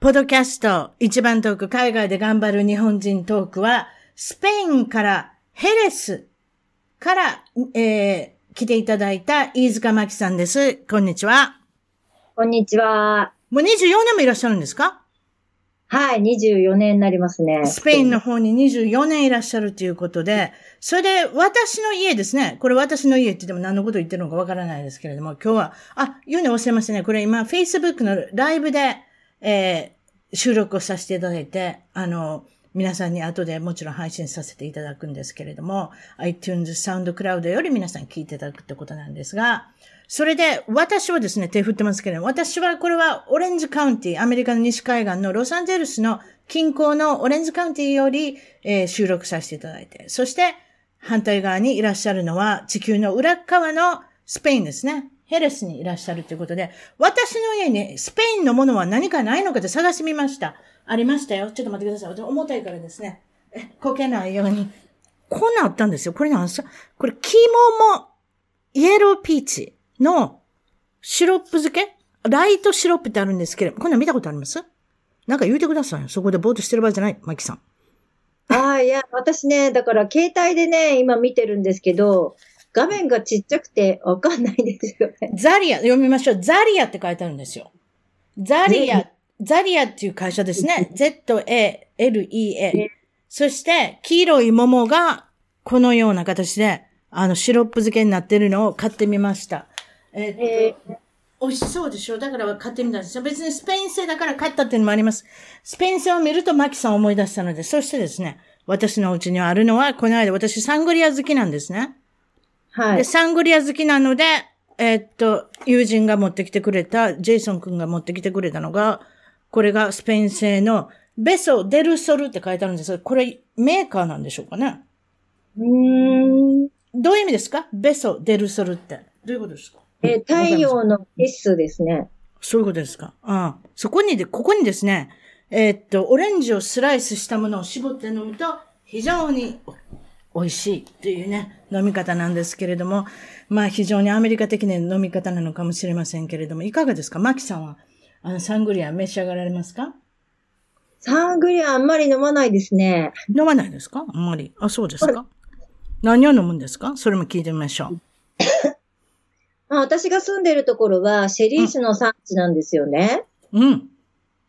ポドキャスト一番トーク海外で頑張る日本人トークはスペインからヘレスから、えー、来ていただいた飯塚真紀さんです。こんにちは。こんにちは。もう24年もいらっしゃるんですか？はい、24年になりますね。スペインの方に24年いらっしゃるということで、それで私の家ですね。これ私の家って言っても何のこと言ってるのかわからないですけれども、今日は、あ、言うの忘れましたね。これ今、Facebook のライブで、えー、収録をさせていただいて、あの、皆さんに後でもちろん配信させていただくんですけれども、iTunes SoundCloud より皆さん聞いていただくってことなんですが、それで、私はですね、手振ってますけれども、私はこれはオレンジカウンティ、アメリカの西海岸のロサンゼルスの近郊のオレンジカウンティより、えー、収録させていただいて、そして反対側にいらっしゃるのは地球の裏側のスペインですね。ヘレスにいらっしゃるということで、私の家にスペインのものは何かないのかで探してみました。ありましたよ。ちょっと待ってください。私重たいからですね。こけないように。こんなあったんですよ。これなんです？かこれ、キモモ、イエローピーチ。のシロップ漬け？ライトシロップってあるんですけど、こんなん見たことあります？なんか言うてくださいよ。そこでぼーっとしてる場合じゃない、マキさん。ああ、いや、私ね、だから携帯でね、今見てるんですけど、画面がちっちゃくてわかんないんですよね。ザリア、読みましょう。ザリアって書いてあるんですよ。ザリア、ね、ザリアっていう会社ですね。Z-A-L-E-A。そして、黄色い桃が、このような形で、あの、シロップ漬けになってるのを買ってみました。えー、っと、えー、美味しそうでしょ？だから買ってみたんですよ。別にスペイン製だから買ったっていうのもあります。スペイン製を見るとマキさんを思い出したので、そしてですね、私のうちにあるのは、この間私サングリア好きなんですね。はい。で、サングリア好きなので、えー、っと、友人が持ってきてくれた、ジェイソン君が持ってきてくれたのが、これがスペイン製のベソ・デルソルって書いてあるんですが、これメーカーなんでしょうかねうーん。どういう意味ですか？ベソ・デルソルって。どういうことですか？えー、太陽の必須ですね。そういうことですか？ああ。そこにで、ここにですね、えー、っと、オレンジをスライスしたものを絞って飲むと、非常に美味しいっていうね、飲み方なんですけれども、まあ非常にアメリカ的な飲み方なのかもしれませんけれども、いかがですか？マキさんは、あの、サングリア召し上がられますか？サングリアあんまり飲まないですね。飲まないですか？あんまり。あ、そうですか？何を飲むんですか？それも聞いてみましょう。ま あ、私が住んでるところは、シェリー酒の産地なんですよね。うん。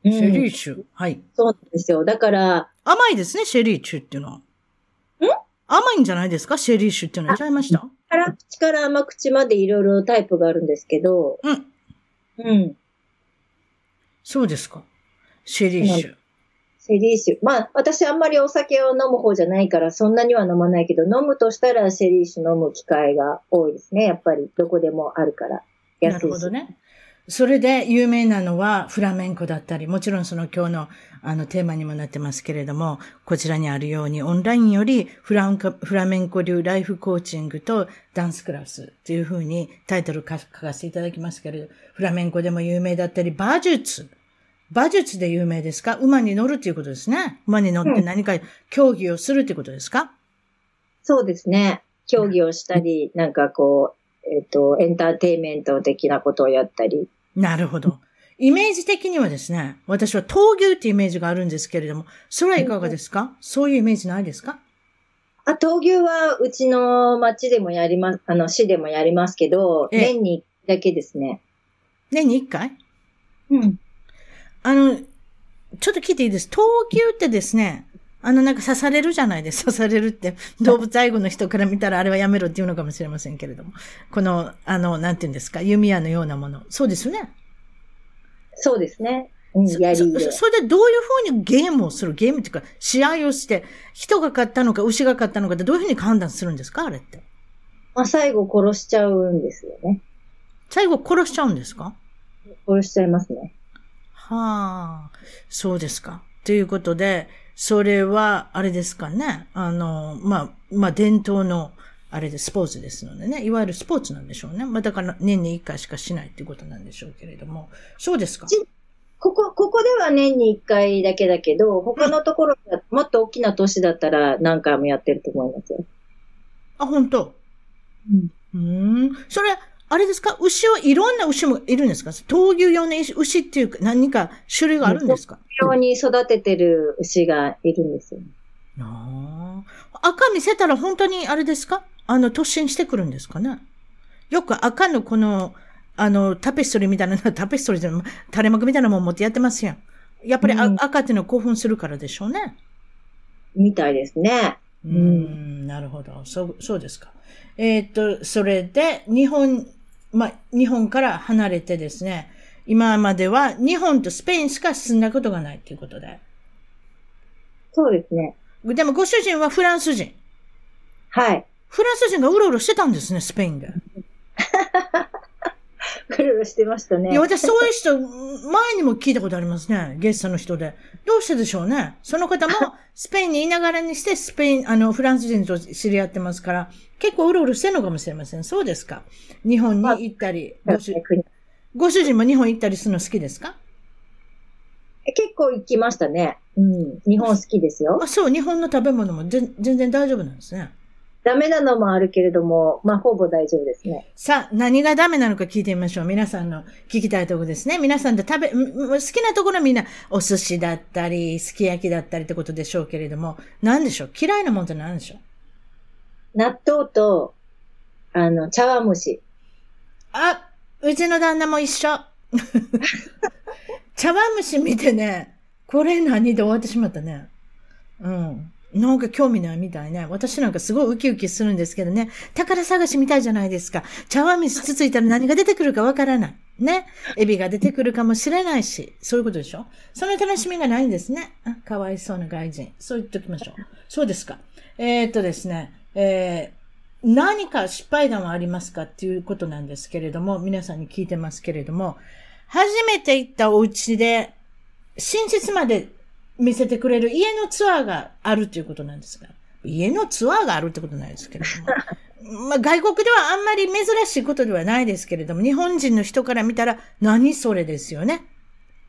シェリー酒。はい。そうなんですよ。だから。甘いですね、シェリー酒っていうのは。ん甘いんじゃないですか？シェリー酒っていうのは。ちゃいました？辛口から甘口までいろいろタイプがあるんですけど。うん。うん。そうですか。シェリー酒。セリー酒。まあ、私あんまりお酒を飲む方じゃないから、そんなには飲まないけど、飲むとしたらシェリー酒飲む機会が多いですね。やっぱり、どこでもあるから。なるほどね。それで有名なのはフラメンコだったり、もちろんその今日のあのテーマにもなってますけれども、こちらにあるようにオンラインよりフランカフラメンコ流ライフコーチングとダンスクラスというふうにタイトル書かせていただきますけれど、フラメンコでも有名だったり、馬術。馬術で有名ですか？馬に乗るっていうことですね。馬に乗って何か競技をするっていうことですか、うん、そうですね。競技をしたり、なんかこう、えっ、ー、と、エンターテイメント的なことをやったり。なるほど。イメージ的にはですね、私は闘牛ってイメージがあるんですけれども、それはいかがですか、うん、そういうイメージないですか？あ、闘牛はうちの町でもやります、あの、市でもやりますけど、年にだけですね。年に一回？うん。あの、ちょっと聞いていいです？闘牛ってですね、あの、なんか刺されるじゃないですか。刺されるって、動物愛護の人から見たらあれはやめろって言うのかもしれませんけれども。この、あの、なんて言うんですか、弓矢のようなもの。そうですよね。そうですね。うん、そやりで。そそれでどういうふうにゲームをする？ゲームっていうか、試合をして、人が勝ったのか牛が勝ったのかってどういうふうに判断するんですか？あれって。まあ、最後殺しちゃうんですよね。最後殺しちゃうんですか？殺しちゃいますね。はあ、そうですか。ということで、それは、あれですかね。あの、まあ、まあ、伝統の、あれでスポーツですのでね。いわゆるスポーツなんでしょうね。まあ、だから年に一回しかしないっていうことなんでしょうけれども。そうですか？ここ、ここでは年に一回だけだけど、他のところだ、もっと大きな都市だったら何回もやってると思いますよ。あ、本当？うん。うん。それ、あれですか？牛はいろんな牛もいるんですか？闘牛用の牛っていうか何か種類があるんですか？ように育ててる牛がいるんですよ。ああ。赤見せたら本当にあれですか？あの、突進してくるんですかね？よく赤のこの、あの、タペストリーみたいな、タペストリーじゃない垂れ幕みたいなもん持ってやってますやん。やっぱりあ、うん赤っていうのは興奮するからでしょうね。みたいですね。うーん、なるほど。そう、そうですか。えーっと、それで、日本、まあ、日本から離れてですね、今までは日本とスペインしか住んだことがないということで。そうですね。でもご主人はフランス人。はい。フランス人がうろうろしてたんですね、スペインで。うろうろしてましたねいや、。私そういう人、前にも聞いたことありますね。ゲストの人で。どうしてでしょうね。その方も、スペインにいながらにして、スペイン、あの、フランス人と知り合ってますから、結構うろうろしてるのかもしれません。そうですか。日本に行ったり、ご主国ご主人も日本行ったりするの好きですか？結構行きましたね。うん。日本好きですよ。あ、そう、日本の食べ物も全全然大丈夫なんですね。ダメなのもあるけれども、まあ、ほぼ大丈夫ですね。さあ、何がダメなのか聞いてみましょう。皆さんの聞きたいところですね。皆さんで食べ、ん好きなところはみんなお寿司だったり、すき焼きだったりってことでしょうけれども、何でしょう？嫌いなもんって何でしょう？納豆と、あの、茶碗蒸し。あ、うちの旦那も一緒。茶碗蒸し見てね、これ何で終わってしまったね。うん。なんか興味ないみたいね。私なんかすごいウキウキするんですけどね。宝探しみたいじゃないですか。茶碗蒸しつついたら何が出てくるかわからない。ね。エビが出てくるかもしれないし。そういうことでしょ？その楽しみがないんですね。かわいそうな外人。そう言っておきましょう。そうですか。えー、っとですね。えー何か失敗談はありますかっていうことなんですけれども、皆さんに聞いてますけれども、初めて行ったお家で、寝室まで見せてくれる家のツアーがあるということなんですが、家のツアーがあるってことないですけれども、まあ外国ではあんまり珍しいことではないですけれども、日本人の人から見たら何それですよね。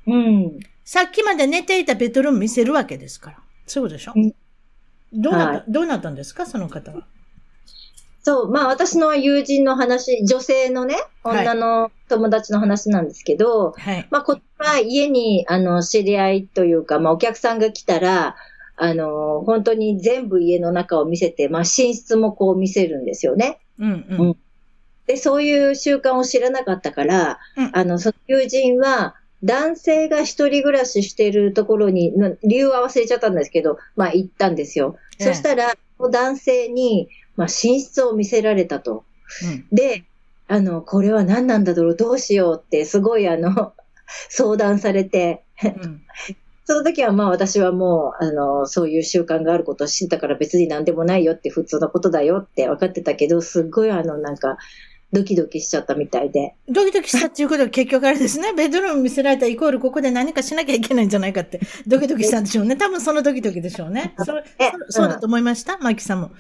うん。さっきまで寝ていたベッドルーム見せるわけですから。そういうことでしょ、うんどうなった、はいどうなったんですか？その方は。そう、まあ私の友人の話、女性のね、はい女の友達の話なんですけど、はい。まあこっちは家に、あの、知り合いというか、まあお客さんが来たら、あの、本当に全部家の中を見せて、まあ寝室もこう見せるんですよね。うんううんん。で、そういう習慣を知らなかったから、うんあの、その友人は、男性が一人暮らししてるところに、な理由は忘れちゃったんですけど、まあ行ったんですよ。ええそしたら、男性に、まあ寝室を見せられたと。うん。で、あの、これは何なんだろう、どうしようって、すごいあの、相談されて、うん。その時はまあ私はもう、あの、そういう習慣があることを知ったから別に何でもないよって普通のことだよって分かってたけど、すっごいあの、なんか、ドキドキしちゃったみたいで。ドキドキしたっていうことは結局あれですね。ベッドルーム見せられたイコールここで何かしなきゃいけないんじゃないかって、ドキドキしたんでしょうね。多分そのドキドキでしょうね。そえそそうだと思いました？マイキさんも。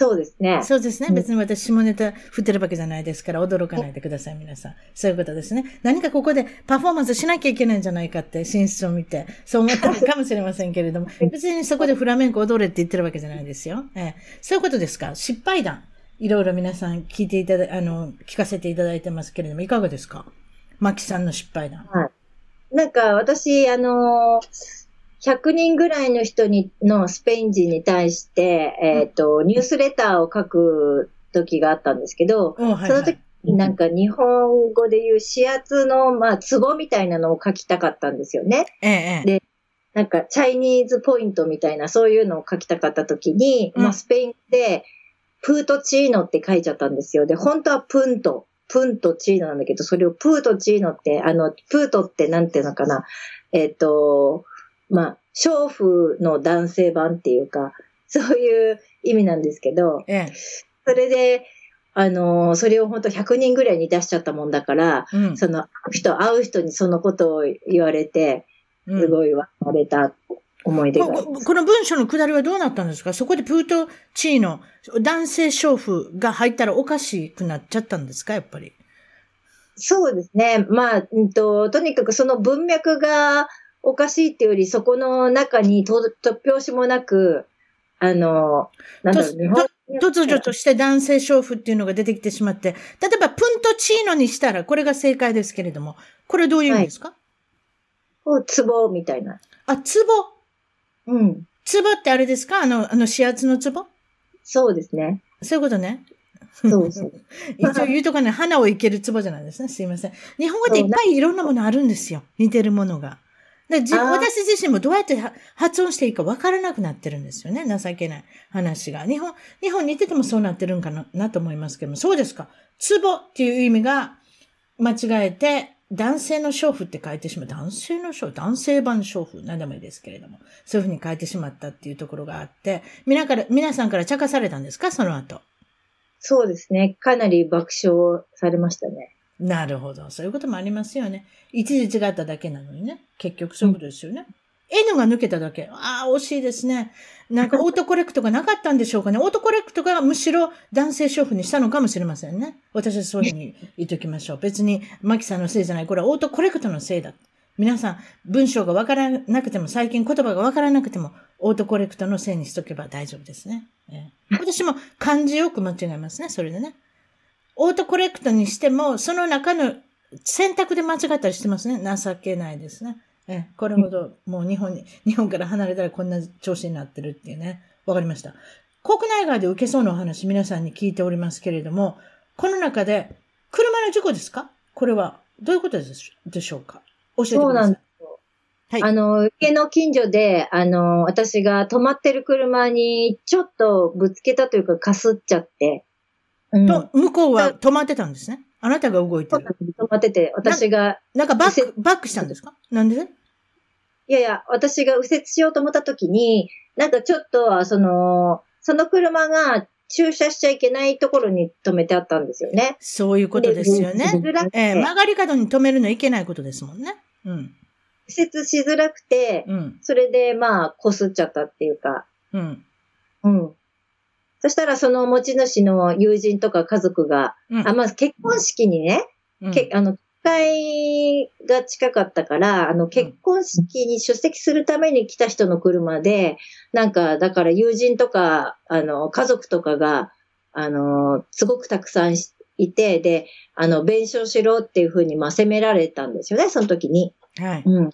そうですね。そうですね。うん別に私下ネタ振ってるわけじゃないですから、驚かないでください、皆さん。そういうことですね。何かここでパフォーマンスしなきゃいけないんじゃないかって、寝室を見て、そう思ったの かもしれませんけれども、別にそこでフラメンコ踊れって言ってるわけじゃないですよ。ええ、そういうことですか？失敗談。いろいろ皆さん聞いていただ、あの、聞かせていただいてますけれども、いかがですか？マキさんの失敗談。なんか私、あの100人ぐらいの人に、のスペイン人に対して、えっ、と、ニュースレターを書く時があったんですけど、おはい、その時なんか日本語で言う指圧の、まあ、ツボみたいなのを書きたかったんですよね。ええ、ええ。なんか、チャイニーズポイントみたいな、そういうのを書きたかった時に、うんまあ、スペインで、プートチーノって書いちゃったんですよ。で、本当はプント、プントチーノなんだけど、それをプートチーノって、あの、プートってなんていうのかな、えっ、と、まあ、娼婦の男性版っていうか、そういう意味なんですけど、ええ。それで、あの、それを本当100人ぐらいに出しちゃったもんだから、うん。その、人、会う人にそのことを言われて、うんすごいわれた思い出があります。ここの文章のくだりはどうなったんですか？そこでプートチーノ、男性娼婦が入ったらおかしくなっちゃったんですか？やっぱり。そうですね。まあ、うんと、とにかくその文脈がおかしいっていうより、そこの中にと突拍子もなく、あの、なんだろう、と日本突如として男性娼婦っていうのが出てきてしまって、例えばプントチーノにしたらこれが正解ですけれども、これどういう意味ですか、こう、ツボみたいな。あ、ツボ。うん。ツボってあれですか？あの、あの、指圧のツボそうですね。そういうことね。そうそう。一応言うとかね、花を生けるツボじゃないですね。すいません。日本語っていっぱいいろんなものあるんですよ。似てるものが。でじあー私自身もどうやっては発音していいかわからなくなってるんですよね。情けない話が。日本、日本似ててもそうなってるんかななと思いますけども。そうですか。ツボっていう意味が間違えて、男性の娼婦って書いてしまう。男性の娼婦、男性版娼婦、何でもいいですけれども。そういうふうに書いてしまったっていうところがあって、皆から、皆さんから茶化されたんですか？その後。そうですね。かなり爆笑されましたね。なるほど。そういうこともありますよね。一時違っただけなのにね。結局そういうことですよね。N が抜けただけ。ああ、惜しいですね。なんかオートコレクトがなかったんでしょうかね。オートコレクトがむしろ男性娼婦にしたのかもしれませんね。私はそういうふうに言っときましょう。別にマキさんのせいじゃない。これはオートコレクトのせいだ。皆さん、文章がわからなくても、最近言葉がわからなくても、オートコレクトのせいにしとけば大丈夫ですね。ええ私も漢字よく間違えますね。それでね。オートコレクトにしても、その中の選択で間違ったりしてますね。情けないですね。ええ、これほど、もう日本に、日本から離れたらこんな調子になってるっていうね。わかりました。国内外で受けそうなお話、皆さんに聞いておりますけれども、この中で、車の事故ですか？これは、どういうことでしでしょうか？教えてくださいそうなんで。すよ。はいあの、家の近所で、あの、私が止まってる車にちょっとぶつけたというか、かすっちゃって。うん。と、向こうは止まってたんですね。あなたが動いてる。止まってて、私が、なんかバック、バックしたんですか？なんで？いやいや、私が右折しようと思った時に、なんかちょっと、その、その車が駐車しちゃいけないところに止めてあったんですよね。そういうことですよね。ええ曲がり角に止めるのはいけないことですもんね。うん。右折しづらくて、うん。それでまあ、こすっちゃったっていうか、うん。うん。そしたらその持ち主の友人とか家族が、うんあ、まあ結婚式にね、うんけあの、機会が近かったから、あの、結婚式に出席するために来た人の車で、なんか、だから友人とか、あの、家族とかが、あの、すごくたくさんいて、で、あの、弁償しろっていうふうに、まあ、責められたんですよね、その時に。はい。うん。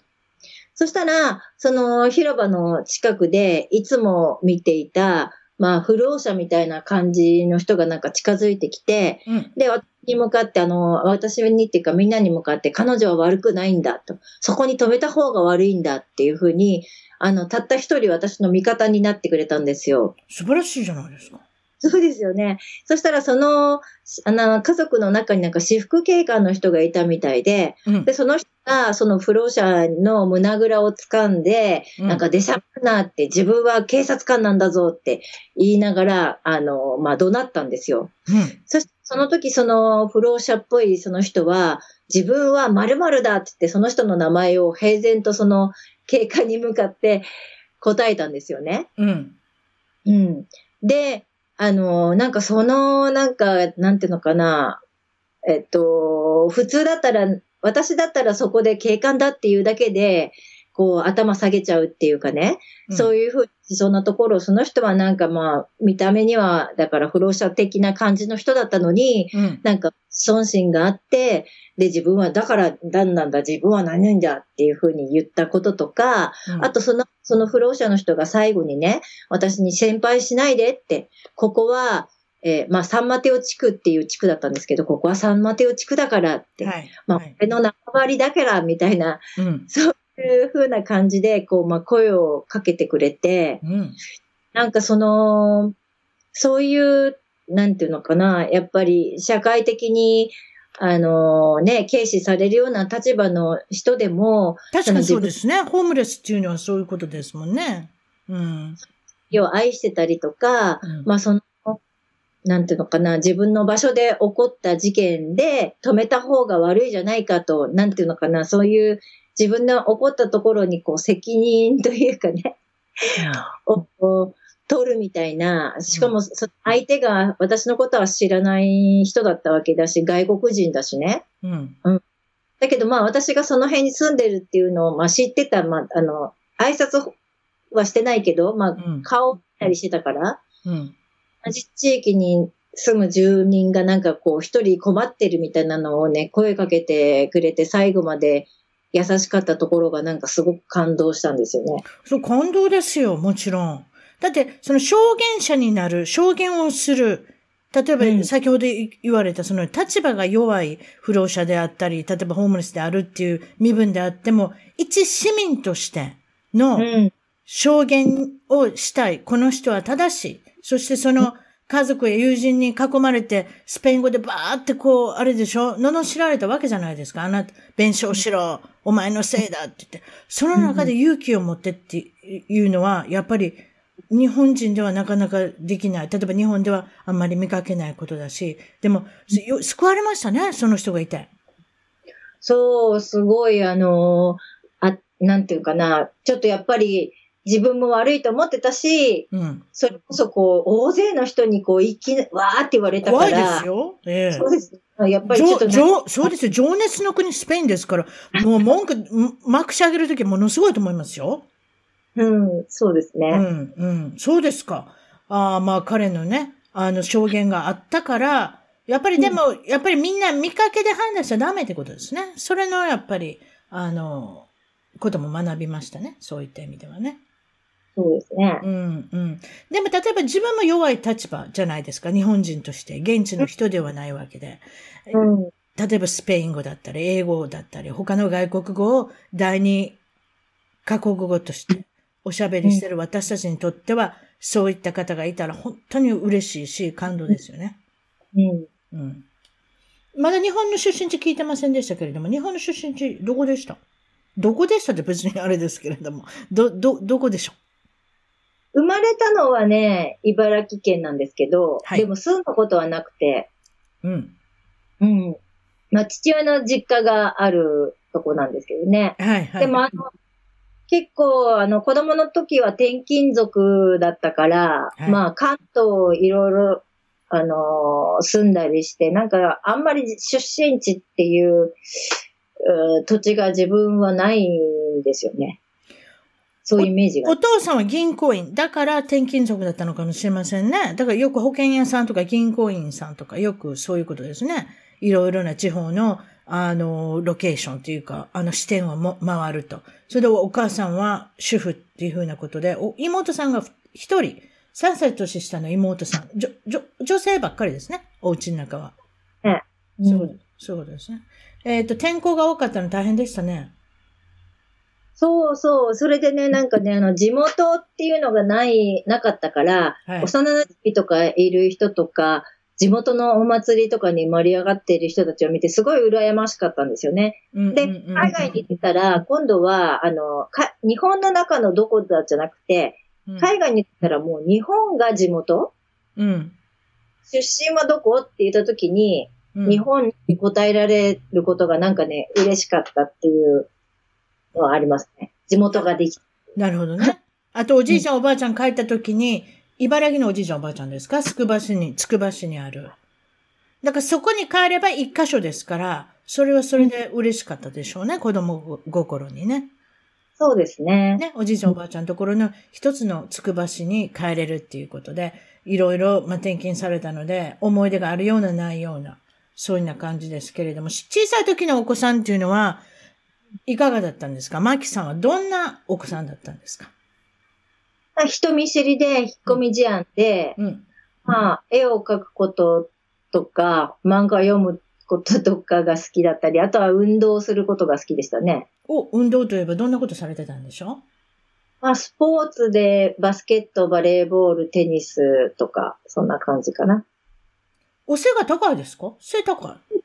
そしたら、その広場の近くで、いつも見ていた、まあ、不老者みたいな感じの人がなんか近づいてきて、うん。で、私に向かって、あの、私にっていうかみんなに向かって、彼女は悪くないんだと。そこに止めた方が悪いんだっていうふうに、あの、たった一人私の味方になってくれたんですよ。素晴らしいじゃないですか。そうですよね。そしたら、その、あの、家族の中になんか私服警官の人がいたみたいで、うんで、。その人が、その不老者の胸ぐらを掴んで、うんなんか出しゃばるなって、自分は警察官なんだぞって言いながら、あの、まあ、怒鳴ったんですよ。うん。そして、その時、その不老者っぽいその人は、自分は〇〇だって言って、その人の名前を平然とその警官に向かって答えたんですよね。うん。うん。で、あの、なんかその、なんか、なんていうのかな、えっと、普通だったら、私だったらそこで警官だっていうだけで、こう、頭下げちゃうっていうかね、そういうふうに、そんなところ、その人はなんかまあ、見た目には、だから不老者的な感じの人だったのに、うん。なんか、尊心があって、で、自分は、だから、何なんだ、自分は何なんだっていうふうに言ったこととか、うん。あと、その、その不老者の人が最後にね、私に先輩しないでって、ここは、えーまあ、サンマテオ地区っていう地区だったんですけど、ここはサンマテオ地区だからって、はい。まあ、はい俺の縄張りだから、みたいな、うん。そういう風な感じで、こう、まあ、声をかけてくれて、うん。なんかその、そういう、なんていうのかな、やっぱり社会的に、あのね、軽視されるような立場の人でも、確かにそうですね。ホームレスっていうのはそういうことですもんね。うん。を愛してたりとか、うんまあその、なんていうのかな、自分の場所で起こった事件で止めた方が悪いじゃないかと、なんていうのかな、そういう自分の起こったところにこう責任というかね、を取るみたいな、しかもそ相手が私のことは知らない人だったわけだし、外国人だしね。うん。だけどまあ私がその辺に住んでるっていうのをまあ知ってた、まああの、挨拶はしてないけど、まあうん。顔を見たりしてたから、うん。同じ地域に住む住人がなんかこう一人困ってるみたいなのをね、声かけてくれて最後まで優しかったところがなんかすごく感動したんですよね。そう、感動ですよ、もちろん。だって、その証言者になる、証言をする。例えば、うん先ほど言われた、その立場が弱い不老者であったり、例えばホームレスであるっていう身分であっても、一市民としてのうん。証言をしたい。この人は正しい。そしてその家族や友人に囲まれて、スペイン語でバーってこう、あれでしょ？罵られたわけじゃないですか。あなた、弁償しろ。お前のせいだって言って。その中で勇気を持ってっていうのは、やっぱり日本人ではなかなかできない。例えば日本ではあんまり見かけないことだし。でも、救われましたね。その人がいて。そう、すごいあのあ、なんていうかな、ちょっとやっぱり自分も悪いと思ってたし、うん。それこそこう、大勢の人にこう、一気に、わーって言われたから。怖いですよ。ええそうです。やっぱりちょっと情情そうですよ。情熱の国スペインですから、もう文句、まくし上げるときものすごいと思いますよ。うん、そうですね。うん、うん。そうですか。ああ、まあ彼のね、あの証言があったから、やっぱりでも、やっぱりみんな見かけで判断しちゃダメってことですね。それのやっぱり、あの、ことも学びましたね。そういった意味ではね。そうですね。うん、うん。でも例えば自分も弱い立場じゃないですか。日本人として。現地の人ではないわけで。うん。例えばスペイン語だったり、英語だったり、他の外国語を第二カ国語としておしゃべりしてる私たちにとっては、そういった方がいたら本当に嬉しいし、感動ですよね。うん。うん。まだ日本の出身地聞いてませんでしたけれども、日本の出身地どこでした？どこでしたって別にあれですけれども、ど、ど、どこでしょ生まれたのはね、茨城県なんですけど、はいでも住んだことはなくて、ううん。うん。まあ、父親の実家があるとこなんですけどね。はいはい。でも、あの、結構、あの、子供の時は転勤族だったから、はいまあ、関東いろいろ、あのー住んだりして、なんか、あんまり出身地っていう、うー土地が自分はないんですよね。そういうイメージがお。父さんは銀行員。だから転勤族だったのかもしれませんね。だからよく保険屋さんとか銀行員さんとかよくそういうことですね。いろいろな地方の、あの、ロケーションというか、あの視点をも回ると。それでお母さんは主婦っていうふうなことで、お妹さんが一人、3歳年下の妹さん、じょ、じょ、女性ばっかりですね。お家の中は。ねそうう、そういうですね。えっ、と、天候が多かったの大変でしたね。そうそう。それでね、なんかね、あの、地元っていうのがない、なかったから、はい。幼馴染とかいる人とか、地元のお祭りとかに盛り上がっている人たちを見て、すごい羨ましかったんですよね。で、海外に行ったら、今度は、あの、か日本の中のどこだじゃなくて、うん海外に行ったらもう日本が地元？うん。出身はどこ？って言った時に、うん日本に答えられることがなんかね、嬉しかったっていうのはありますね。地元ができた。なるほどね。あと、おじいちゃん、おばあちゃん帰った時に、茨城のおじいちゃん、おばあちゃんですか？つくば市に、つくば市にある。だからそこに帰れば一箇所ですから、それはそれで嬉しかったでしょうね、子供心にね。そうですね。ね、おじいちゃん、おばあちゃんのところの一つのつくば市に帰れるっていうことで、いろいろ、まあ、転勤されたので、思い出があるような、ないような、そういうような感じですけれども、し小さい時のお子さんっていうのは、いかがだったんですか？マキさんはどんなお子さんだったんですか？人見知りで引っ込み思案で、うん。まあ、絵を描くこととか、漫画を読むこととかが好きだったり、あとは運動することが好きでしたね。お、運動といえばどんなことされてたんでしょ？まあ、スポーツでバスケット、バレーボール、テニスとか、そんな感じかな。お背が高いですか？背高い。い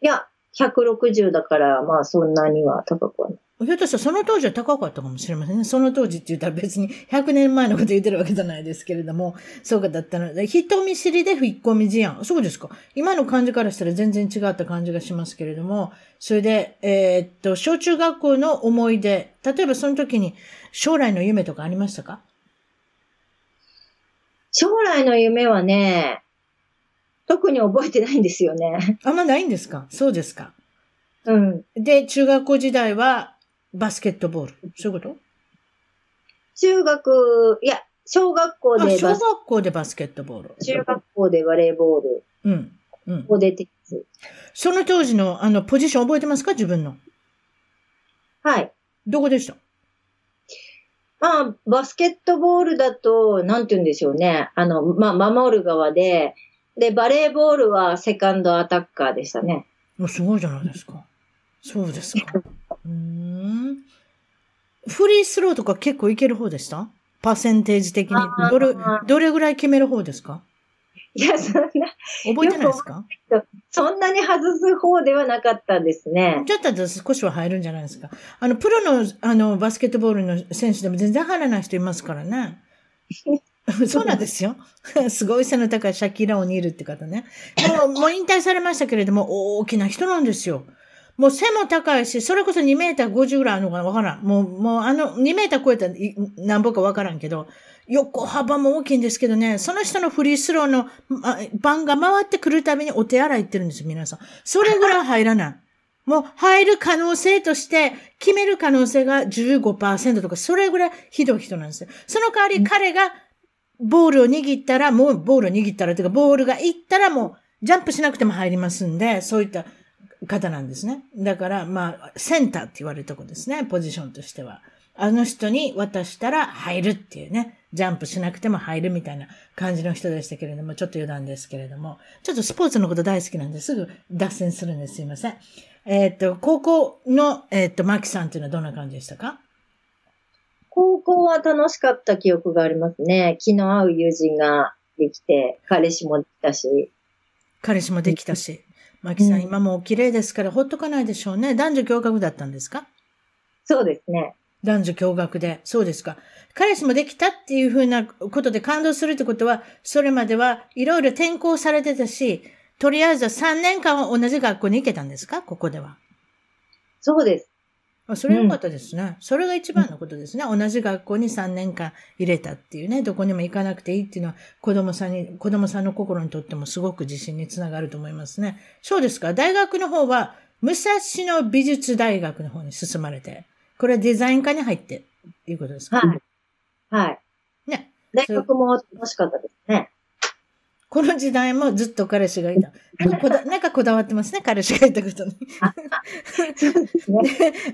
や、160だから、まあそんなには高くはない。ひょっとしたらその当時は高かったかもしれませんね。その当時って言ったら別に100年前のこと言ってるわけじゃないですけれども、そうかだったので、人見知りで引っ込み思案。そうですか。今の感じからしたら全然違った感じがしますけれども、それで、えーっと、小中学校の思い出、例えばその時に将来の夢とかありましたか？将来の夢はね、特に覚えてないんですよね。あんまないんですか？そうですか。うん。で、中学校時代はバスケットボール。そういうこと？中学、いや、小学校でバス、学校でバスケットボール。中学校でバレーボール、うん。うん。ここでテニス。その当時の、あの、ポジション覚えてますか？自分の。はい。どこでした？まあ、バスケットボールだと、なんて言うんでしょうね。あの、まあ、守る側で、で、バレーボールはセカンドアタッカーでしたね。もうすごいじゃないですか。そうですか。うーん。フリースローとか結構いける方でした？パーセンテージ的にどれ、どれぐらい決める方ですか？いや、そんな、覚えてないですか？そんなに外す方ではなかったですね。ちょっと少しは入るんじゃないですか。あの、プロの、あの、バスケットボールの選手でも全然入らない人いますからね。そうなんですよ。すごい背の高いシャキラ・オニールって方ね。もう、もう引退されましたけれども、大きな人なんですよ。もう背も高いし、それこそ2メーター50ぐらいあるのかなわからん。もう、もうあの、2メーター超えたらいなんぼかわからんけど、横幅も大きいんですけどね、その人のフリースローの番が回ってくるたびにお手洗い行ってるんですよ、皆さん。それぐらい入らない。もう入る可能性として、決める可能性が15%とか、それぐらいひどい人なんですよ。その代わり彼がボールを握ったら、もうボールを握ったら、というか、ボールが行ったらもう、ジャンプしなくても入りますんで、そういった方なんですね。だから、まあ、センターって言われるとこですね、ポジションとしては。あの人に渡したら入るっていうね、ジャンプしなくても入るみたいな感じの人でしたけれども、ちょっと余談ですけれども、ちょっとスポーツのこと大好きなんですぐ脱線するんです。すいません。えっ、と、高校の、えっ、と、マキさんっていうのはどんな感じでしたか？高校は楽しかった記憶がありますね。気の合う友人ができて、彼氏もできたし。彼氏もできたし。マキさん、うん今もう綺麗ですからほっとかないでしょうね。男女共学だったんですか？そうですね。男女共学で。そうですか。彼氏もできたっていうふうなことで感動するってことは、それまではいろいろ転校されてたし、とりあえずは3年間は同じ学校に行けたんですか？ここでは。そうです。あそれ良かったですね、それが一番のことですね。同じ学校に3年間入れたっていうね、どこにも行かなくていいっていうのは、子供さんに、子供さんの心にとってもすごく自信につながると思いますね。そうですか。大学の方は、武蔵野美術大学の方に進まれて、これはデザイン科に入って、いうことですか？はい。はい。ね。大学も楽しかったですね。この時代もずっと彼氏がいた。なんかこだなんかこだわってますね、彼氏がいたことに。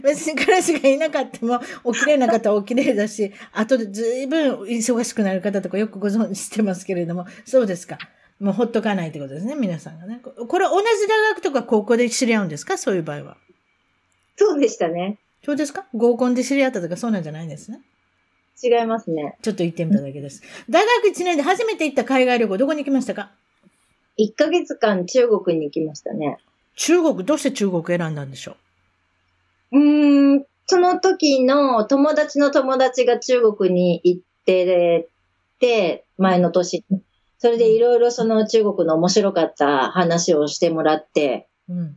別に彼氏がいなかったも、お綺麗な方はお綺麗だし、後でずいぶん忙しくなる方とかよくご存知してますけれども、そうですか。もうほっとかないってことですね、皆さんがね。ここれ同じ大学とか高校で知り合うんですか？そういう場合は。そうでしたね。そうですか？合コンで知り合ったとかそうなんじゃないんですね。違いますね。ちょっと行ってみただけです。大学1年で初めて行った海外旅行、どこに行きましたか？1ヶ月間中国に行きましたね。中国、どうして中国選んだんでしょう？うーん、その時の友達の友達が中国に行ってて、前の年に。それでいろいろその中国の面白かった話をしてもらって、うん。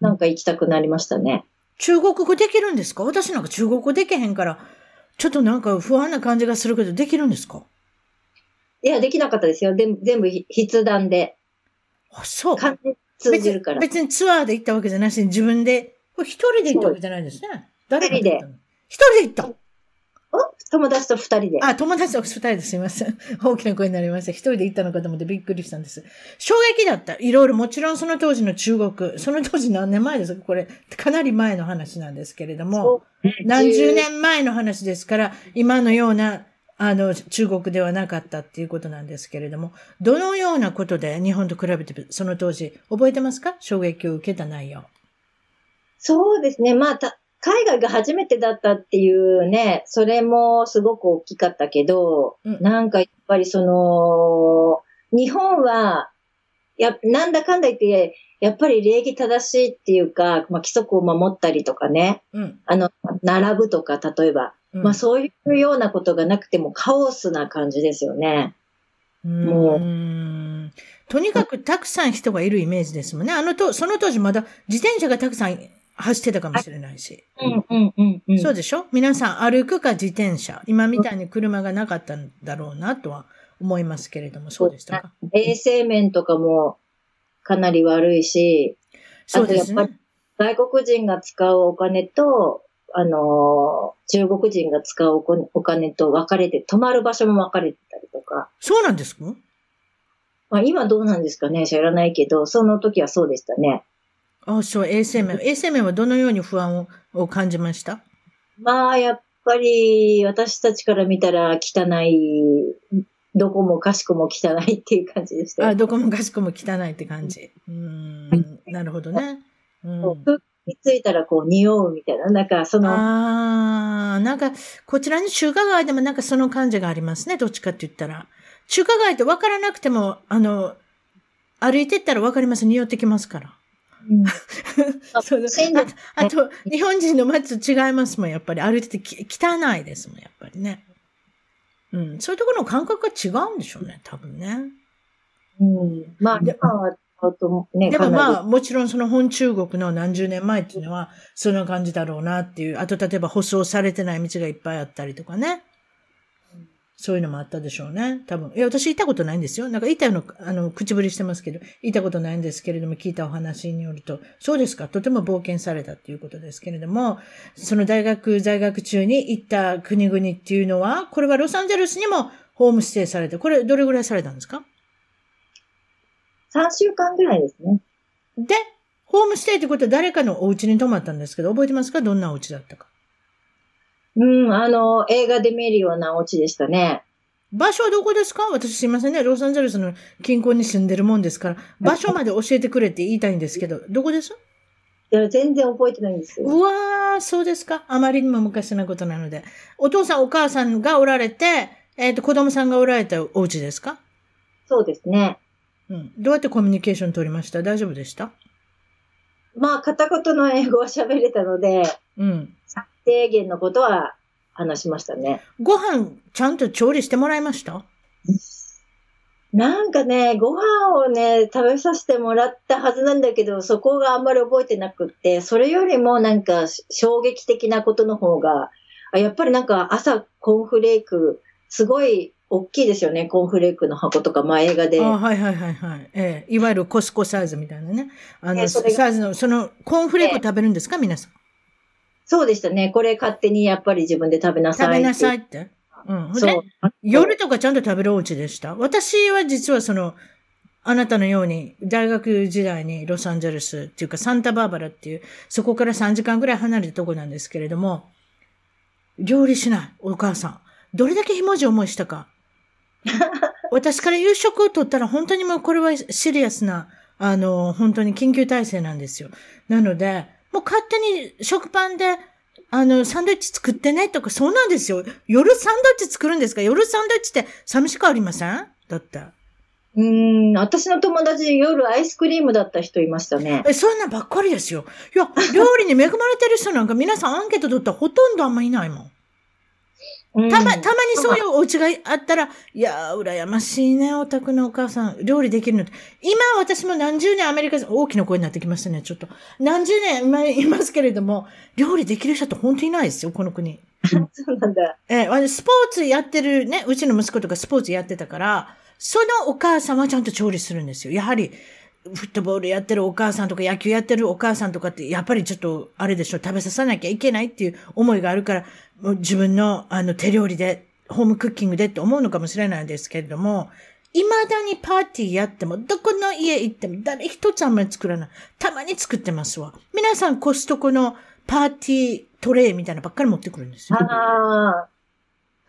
なんか行きたくなりましたね。中国語できるんですか？私なんか中国語できへんから、ちょっとなんか不安な感じがするけど、できるんですか？いや、できなかったですよ。で全部ひ筆談で。あ、そう。完全に通じるから。別に別にツアーで行ったわけじゃなしに自分で、これ一人で行ったわけじゃないですね。誰かと行ったの？一人で行ったお友達と二人で。あ、友達と二人ですいません。大きな声になりました。一人で行ったのかと思ってびっくりしたんです。衝撃だった。いろいろもちろんその当時の中国、その当時何年前ですか？これ、かなり前の話なんですけれども、何十年前の話ですから、今のような、あの、中国ではなかったっていうことなんですけれども、どのようなことで日本と比べて、その当時、覚えてますか？衝撃を受けた内容。そうですね。まあ、た、海外が初めてだったっていうね、それもすごく大きかったけど、うんなんかやっぱりその、日本は、や、なんだかんだ言って、やっぱり礼儀正しいっていうか、まあ、規則を守ったりとかね、うん。あの、並ぶとか、例えば、うんまあそういうようなことがなくてもカオスな感じですよね。うもうとにかくたくさん人がいるイメージですもんね。あのと、その当時まだ自転車がたくさん走ってたかもしれないし。うんうんうんうん。そうでしょ？皆さん歩くか自転車。今みたいに車がなかったんだろうなとは思いますけれども、そうでしたか？衛生面とかもかなり悪いし、そうですね。外国人が使うお金と、あのー中国人が使うお金お金と分かれて、泊まる場所も分かれてたりとか。そうなんですか？まあ今どうなんですかね知らないけど、その時はそうでしたね。あそう、衛生面。衛生面はどのように不安をを感じました？まあやっぱり私たちから見たら汚い、どこもかしこも汚いっていう感じでしたよあ、どこもかしこも汚いって感じ。うーん、なるほどね。うんについたらこう匂うみたいな、なんかその、ああ、なんか、こちらに中華街でもなんかその感じがありますね。どっちかって言ったら。中華街って分からなくても、あの、歩いてったら分かります。匂ってきますから。うん ああと、日本人の街と違いますもん、やっぱり。歩いててき汚いですもん、やっぱりね。うん。そういうところの感覚が違うんでしょうね、多分ね。うん、まあでもまあ、もちろんその本中国の何十年前っていうのは、そんな感じだろうなっていう。あと、例えば舗装されてない道がいっぱいあったりとかね。そういうのもあったでしょうね。多分。いや、私行ったことないんですよ。なんか行ったような、あの、口ぶりしてますけど、行ったことないんですけれども、聞いたお話によると、そうですか、とても冒険されたっていうことですけれども、その大学在学中に行った国々っていうのは、これはロサンゼルスにもホームステイされて、これどれぐらいされたんですか？3週間ぐらいですね。で、ホームステイってことは誰かのお家に泊まったんですけど、覚えてますか？どんなお家だったか。うん、あの、映画で見るようなお家でしたね。場所はどこですか？私すいませんね。ロサンゼルスの近郊に住んでるもんですから、場所まで教えてくれって言いたいんですけど、どこです？いや、全然覚えてないんですよ。うわー、そうですか。あまりにも昔のことなので。お父さんお母さんがおられて、えっ、と、子供さんがおられたお家ですか？そうですね。うん。どうやってコミュニケーション取りました？大丈夫でした？まあ、片言の英語は喋れたので、うん。最低限のことは話しましたね。ご飯、ちゃんと調理してもらいました？なんかね、ご飯をね、食べさせてもらったはずなんだけど、そこがあんまり覚えてなくって、それよりもなんか衝撃的なことの方が、あやっぱりなんか朝コーンフレーク、すごい大きいですよね、コーンフレークの箱とか、まあ映画で。あはいはいはいはい。ええいわゆるコスコサイズみたいなね。あの、えそれがサイズの、その、コーンフレーク食べるんですか？皆さん。そうでしたね。これ勝手にやっぱり自分で食べなさい食べなさい。いって？うん。そう。夜とかちゃんと食べるお家でした？私は実はその、あなたのように大学時代にロサンゼルスっていうかサンタバーバラっていう、そこから3時間ぐらい離れたとこなんですけれども、料理しない、お母さん。どれだけひもじい思いしたか。私から夕食を取ったら本当にもうこれはシリアスな、あの、本当に緊急体制なんですよ。なので、もう勝手に食パンで、あの、サンドイッチ作ってねとか、そうなんですよ。夜サンドイッチ作るんですか？夜サンドイッチって寂しくありません？だって。うーん、私の友達夜アイスクリームだった人いましたね。え、そんなんばっかりですよ。いや、料理に恵まれてる人なんか皆さんアンケート取ったらほとんどあんまいないもん。うんたま、たまにそういうお家があったら、いやー、羨ましいね、お宅のお母さん、料理できるの。今、私も何十年アメリカ、大きな声になってきましたね、ちょっと。何十年今 いますけれども、料理できる人って本当にいないですよ、この国。そうなんだ。えスポーツやってるね、うちの息子とかスポーツやってたから、そのお母さんはちゃんと調理するんですよ。やはり、フットボールやってるお母さんとか野球やってるお母さんとかって、やっぱりちょっと、あれでしょ、食べさせなきゃいけないっていう思いがあるから、もう自分のあの手料理で、ホームクッキングでって思うのかもしれないですけれども、未だにパーティーやっても、どこの家行っても誰一つあんまり作らない。たまに作ってますわ。皆さんコストコのパーティートレイみたいなばっかり持ってくるんですよ。ああ。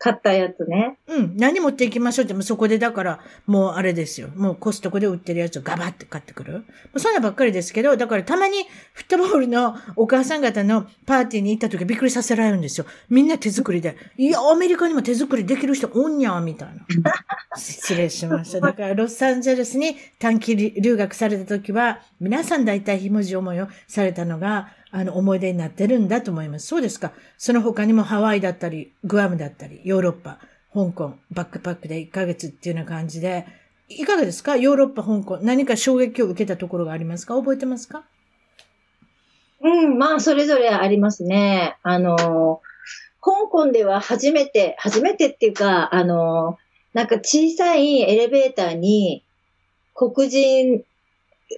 買ったやつね。うん。何持っていきましょうって、もうそこでだから、もうあれですよ。もうコストコで売ってるやつをガバって買ってくる。そんなばっかりですけど、だからたまにフットボールのお母さん方のパーティーに行った時びっくりさせられるんですよ。みんな手作りで。いや、アメリカにも手作りできる人おんにゃん、みたいな。失礼しました。だからロサンゼルスに短期留学された時は、皆さん大体ひもじ思いをされたのが、あの、思い出になってるんだと思います。そうですか。その他にもハワイだったり、グアムだったり、ヨーロッパ、香港、バックパックで1ヶ月っていうような感じで、いかがですか？ヨーロッパ、香港。何か衝撃を受けたところがありますか？覚えてますか？うん、まあ、それぞれありますね。あの、香港では初めて、初めてっていうか、あの、なんか小さいエレベーターに、黒人、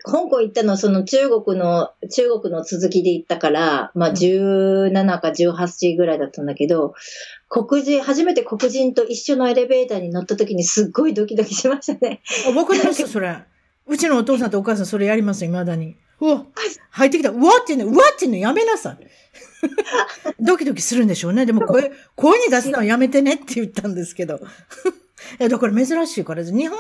香港行ったのはその中国の、中国の続きで行ったから、まあ17か18時ぐらいだったんだけど、黒人、初めて黒人と一緒のエレベーターに乗った時にすっごいドキドキしましたね。あ、わかります それ。うちのお父さんとお母さんそれやりますよ、未だに。うわ、入ってきた。うわって言うの、うわって言うのやめなさい。ドキドキするんでしょうね。でも声、声に出すのはやめてねって言ったんですけど。いや、だから珍しいから。日本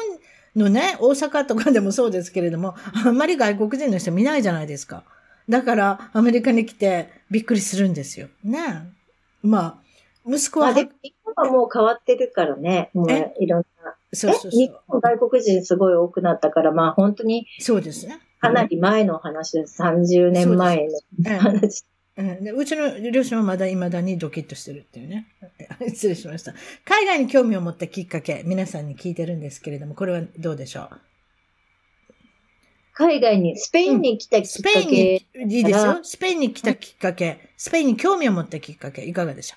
のね、大阪とかでもそうですけれども、あんまり外国人の人見ないじゃないですか。だから、アメリカに来てびっくりするんですよ。ねまあ、息子は、まあ日本はもう変わってるからね。もうえ？いろんな。そうそうそう。本外国人すごい多くなったから、まあ本当にそうですね。かなり前の話です。30年前の話。うん、でうちの両親はまだ未だにドキッとしてるっていうね。失礼しました。海外に興味を持ったきっかけ、皆さんに聞いてるんですけれども、これはどうでしょう？海外に、スペインに来たきっスかペインにけ、、いいですよ。スペインに来たきっかけ、スペインに興味を持ったきっかけ、いかがでしょ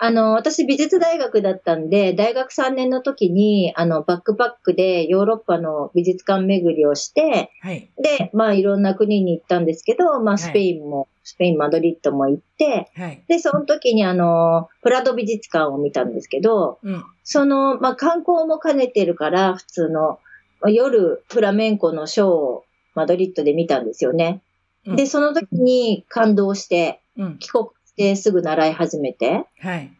あの、私美術大学だったんで、大学3年の時に、あの、バックパックでヨーロッパの美術館巡りをして、うはい。で、まあいろんな国に行ったんですけど、まあいスペインも、スペイン、マドリッドも行って、はい。で、その時にあの、プラド美術館を見たんですけど、うん。その、まあ、観光も兼ねてるから、普通の、まあ夜、フラメンコのショーをマドリッドで見たんですよね。うんで、その時に感動して、うん。帰国してすぐ習い始めて、はい。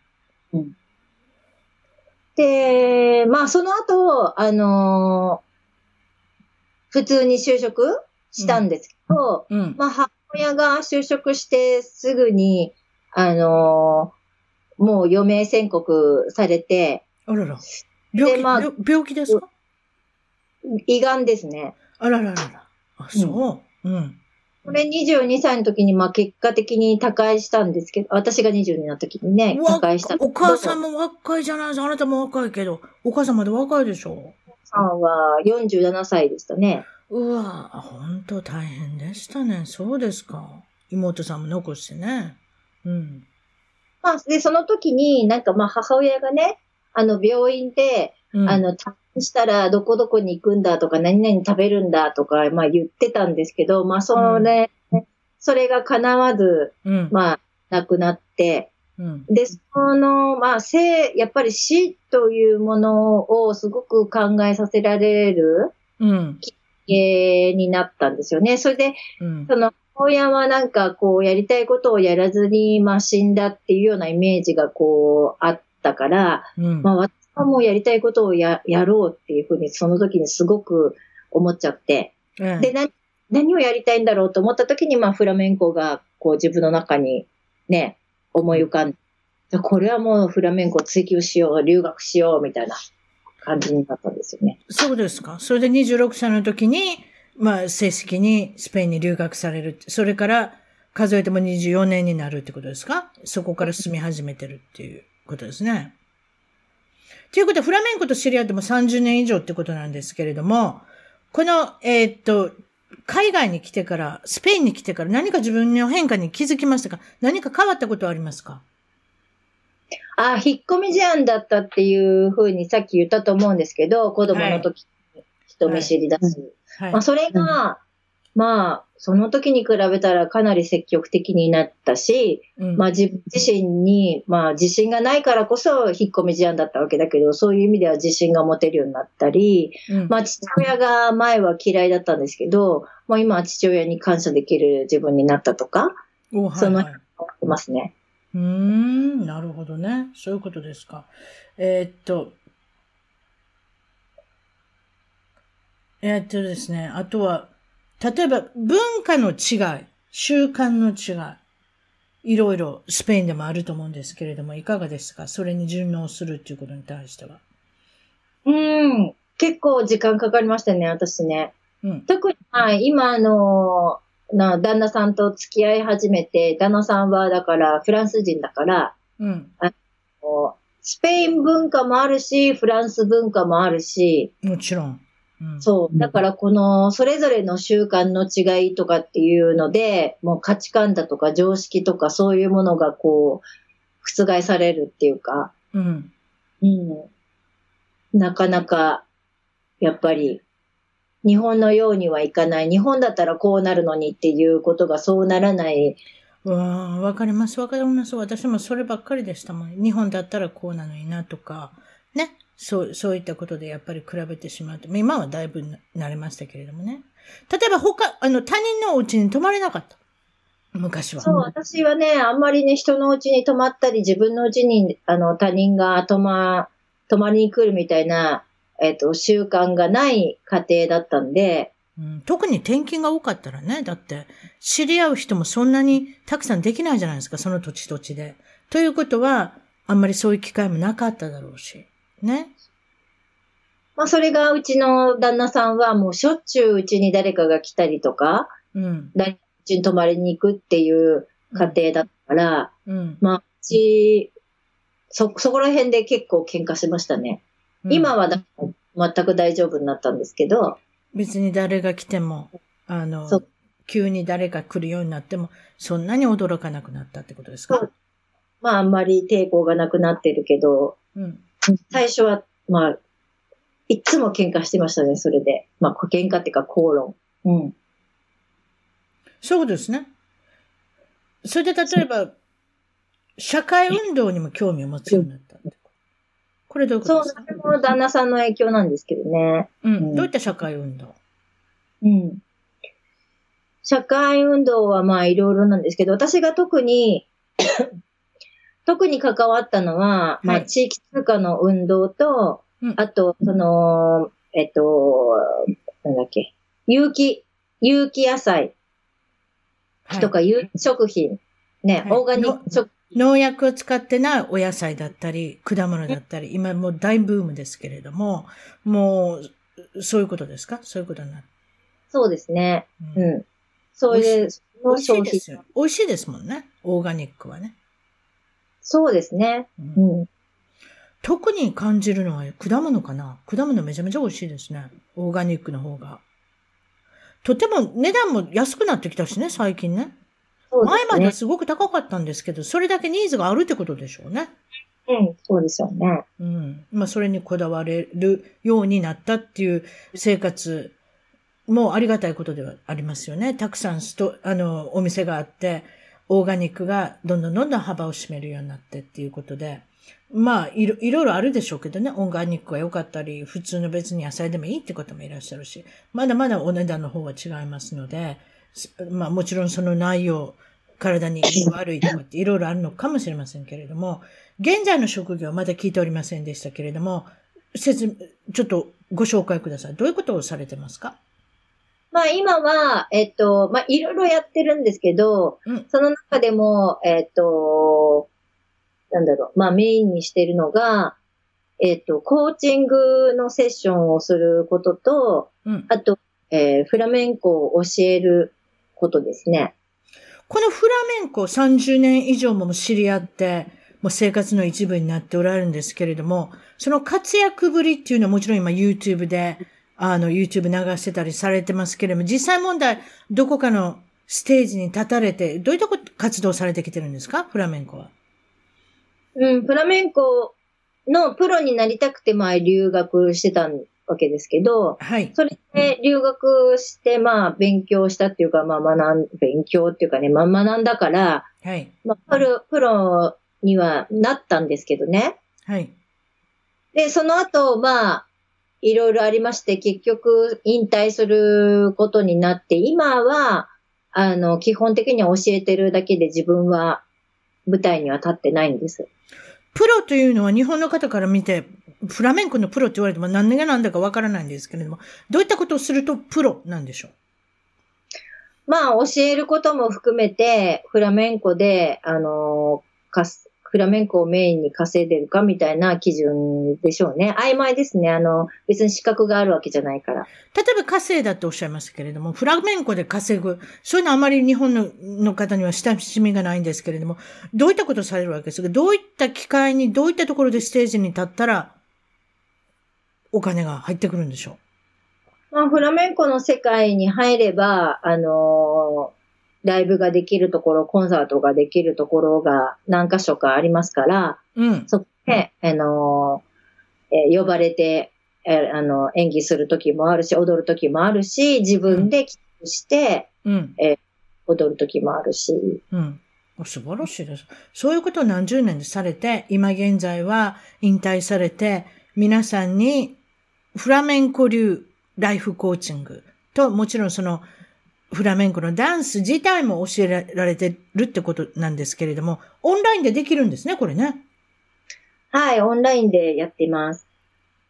で、まあ、その後、あのー普通に就職したんですけど、うん。まあ、母親が就職してすぐに、あのーもう余命宣告されて、あらら。病気、まあ病病気ですか？胃がんですね。あらららら。あ、そう。うん。これ22歳の時に、まあ結果的に他界したんですけど、私が22の時にね、他界した。お母さんも。も若いじゃないですか。あなたも若いけど、お母さんまで若いでしょ？さんは47歳でしたね。うわ本当大変でしたね。そうですか。妹さんも残してね。うん。まあ、で、その時になんかまあ母親がね、あの病院で、うん、あの、したらどこどこに行くんだとか、何々食べるんだとか、まあ言ってたんですけど、まあそれ、それが叶わず、うん。まあ亡くなって、うん。で、その、まあ、生、やっぱり死というものをすごく考えさせられるうん。家になったんですよね。それで、うん。その、親はなんかこう、やりたいことをやらずに、まあ、死んだっていうようなイメージがこう、あったから、うん。まあ、もうやりたいことをや、やろうっていうふうに、その時にすごく思っちゃって、ええで、何、何をやりたいんだろうと思った時に、まあ、フラメンコが、こう、自分の中に、ね、思い浮かんで、これはもうフラメンコを追求しよう、留学しよう、みたいな感じになったんですよね。そうですか。それで26歳の時に、まあ、正式にスペインに留学される。それから、数えても24年になるってことですか？そこから住み始めてるっていうことですね。ということは、フラメンコと知り合っても30年以上ってことなんですけれども、この、えーっと、海外に来てから、スペインに来てから何か自分の変化に気づきましたか？何か変わったことはありますか？ああ、引っ込み思案だったっていうふうにさっき言ったと思うんですけど、子供の時に人見知りだし。はい。まあ、それが、まあ、その時に比べたらかなり積極的になったし、うんまあ自分自身に、まあ自信がないからこそ引っ込み思案だったわけだけど、そういう意味では自信が持てるようになったり、うんまあ父親が前は嫌いだったんですけど、まあ今は父親に感謝できる自分になったとか、おはいそのはい思ってますね。うーん、なるほどね。そういうことですか。えーっと、えーっとですね、あとは、例えば文化の違い、習慣の違い、いろいろスペインでもあると思うんですけれども、いかがですか？それに順応するっていうことに対しては。うん。結構時間かかりましたね、私ね。うん。特に、はい、今、あの、な、旦那さんと付き合い始めて、旦那さんは、だから、フランス人だから、うん。こうスペイン文化もあるし、フランス文化もあるし、もちろん。うん。そう。だから、この、それぞれの習慣の違いとかっていうので、もう価値観だとか常識とかそういうものがこう、覆されるっていうか、うん。うん。なかなか、やっぱり、日本のようにはいかない。日本だったらこうなるのにっていうことがそうならない。うわあわかります、わかります。私もそればっかりでしたもん。日本だったらこうなのになとか、ね。そう、そういったことでやっぱり比べてしまうと。今はだいぶな慣れましたけれどもね。例えば他、あの、他人のお家に泊まれなかった。昔は。そう、私はね、あんまりね、人のうちに泊まったり、自分のうちに、あの、他人が泊ま、泊まりに来るみたいな、えっ、と、習慣がない家庭だったんで、うん、特に転勤が多かったらね。だって、知り合う人もそんなにたくさんできないじゃないですか、その土地土地で。ということは、あんまりそういう機会もなかっただろうし。ね。まあ、それがうちの旦那さんはもうしょっちゅううちに誰かが来たりとか、うん。誰かうちに泊まりに行くっていう家庭だったから、うん。まあ、うち、そ、そこら辺で結構喧嘩しましたね。うん今は全く大丈夫になったんですけど、別に誰が来ても、あの急に誰か来るようになっても、そんなに驚かなくなったってことですか？まああんまり抵抗がなくなってるけど、うん。最初は、まあ、いつも喧嘩してましたね、それで。まあ、喧嘩っていうか口論。うん。そうですね。それで例えば、社会運動にも興味を持つようになったこれどういうこそう、とですか？それも旦那さんの影響なんですけどね。うん。うんどういった社会運動？うん。社会運動はまあいろいろなんですけど、私が特に、特に関わったのは、まはいあ地域通貨の運動と、うんあと、その、えっと、なんだっけ、有機、有機野菜はいとか有機食品、ね、はいオーガニック食農薬を使ってないお野菜だったり、果物だったり、今もう大ブームですけれども、もう、そういうことですか？そういうことになる。そうですね。うんうん。それで、そ美味しの消費いですよ。美味しいですもんね。オーガニックはね。そうですね。うんうん。特に感じるのは果物かな。果物めちゃめちゃ美味しいですね。オーガニックの方が。とても値段も安くなってきたしね、最近ね。ね前までは。すごく高かったんですけど、それだけニーズがあるってことでしょうね。うん、そうですよね。うん。まあ、それにこだわれるようになったっていう生活もありがたいことではありますよね。たくさんスト、あの、お店があって、オーガニックがどんどんどんどん幅を占めるようになってっていうことで。まあ、いろ、いろいろあるでしょうけどね。オーガニックが良かったり、普通の別に野菜でもいいって方もいらっしゃるし、まだまだお値段の方は違いますので、まあもちろんその内容、体に悪いとかっていろいろあるのかもしれませんけれども、現在の職業はまだ聞いておりませんでしたけれども、説、ちょっとご紹介ください。どういうことをされてますか？まあ今は、えっと、まあいろいろやってるんですけど、うんその中でも、えっと、なんだろう、まあメインにしてるのが、えっと、コーチングのセッションをすることと、うん。あと、えーフラメンコを教えることですね。このフラメンコ30年以上も知り合って、もう生活の一部になっておられるんですけれども、その活躍ぶりっていうのはもちろん今 YouTube で、あの YouTube 流してたりされてますけれども、実際問題、どこかのステージに立たれて、どういった活動されてきてるんですか？フラメンコは。うん、フラメンコのプロになりたくて、まあ留学してたわけですけど、はい。それで留学して、まあ勉強したっていうか、まあ学ん、勉強っていうかね、まあ学んだから、はい。まあプロ、プロにはなったんですけどね。はい。で、その後、まあ、いろいろありまして、結局引退することになって、今は、あの、基本的には教えてるだけで自分は舞台には立ってないんです。プロというのは日本の方から見て、フラメンコのプロって言われても何が何だかわからないんですけれども、どういったことをするとプロなんでしょう？まあ、教えることも含めて、フラメンコで、あの、かす、フラメンコをメインに稼いでるかみたいな基準でしょうね。曖昧ですね。あの、別に資格があるわけじゃないから。例えば稼いだっておっしゃいましたけれども、フラメンコで稼ぐ、そういうのはあまり日本のの方には親しみがないんですけれども、どういったことをされるわけですか？どういった機会に、どういったところでステージに立ったら、お金が入ってくるんでしょまあ、フラメンコの世界に入れば、あのーライブができるところ、コンサートができるところが何箇所かありますから、ううん。そこで、あのーえー呼ばれて、えーあの、演技する時もあるし、踊る時もあるし、自分で寄付してうん。踊る時もあるし、うん。素晴らしいです。そういうことを何十年でされて、今現在は引退されて、皆さんにフラメンコ流ライフコーチングと、もちろんそのフラメンコのダンス自体も教えられてるってことなんですけれども、オンラインでできるんですね、これね。はい、オンラインでやっています。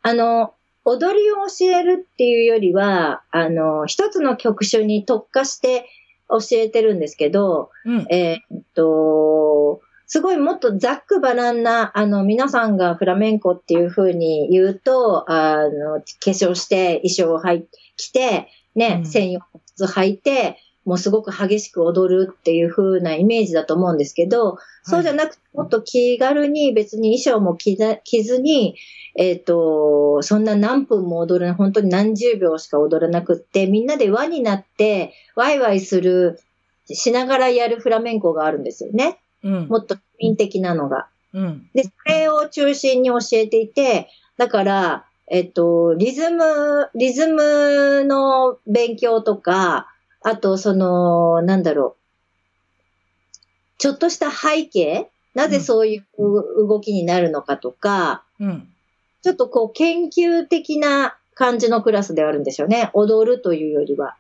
あの、踊りを教えるっていうよりは、あの、一つの曲種に特化して教えてるんですけど、うん。えーっと、すごいもっとざっくばらんな、あの、皆さんがフラメンコっていう風に言うと、あの、化粧して、衣装を履い着て、ね、うん専用靴履いて、もうすごく激しく踊るっていう風なイメージだと思うんですけど、そうじゃなくて、もっと気軽に別に衣装も着ずに、えっ、と、そんな何分も踊る、本当に何十秒しか踊らなくって、みんなで輪になって、ワイワイする、しながらやるフラメンコがあるんですよね。うん。もっと民的なのが。うん。で、それを中心に教えていて、だから、えっと、リズム、リズムの勉強とか、あと、その、なんだろう。ちょっとした背景なぜそういう動きになるのかとか、うん。ちょっとこう、研究的な感じのクラスであるんでしょうね。踊るというよりは。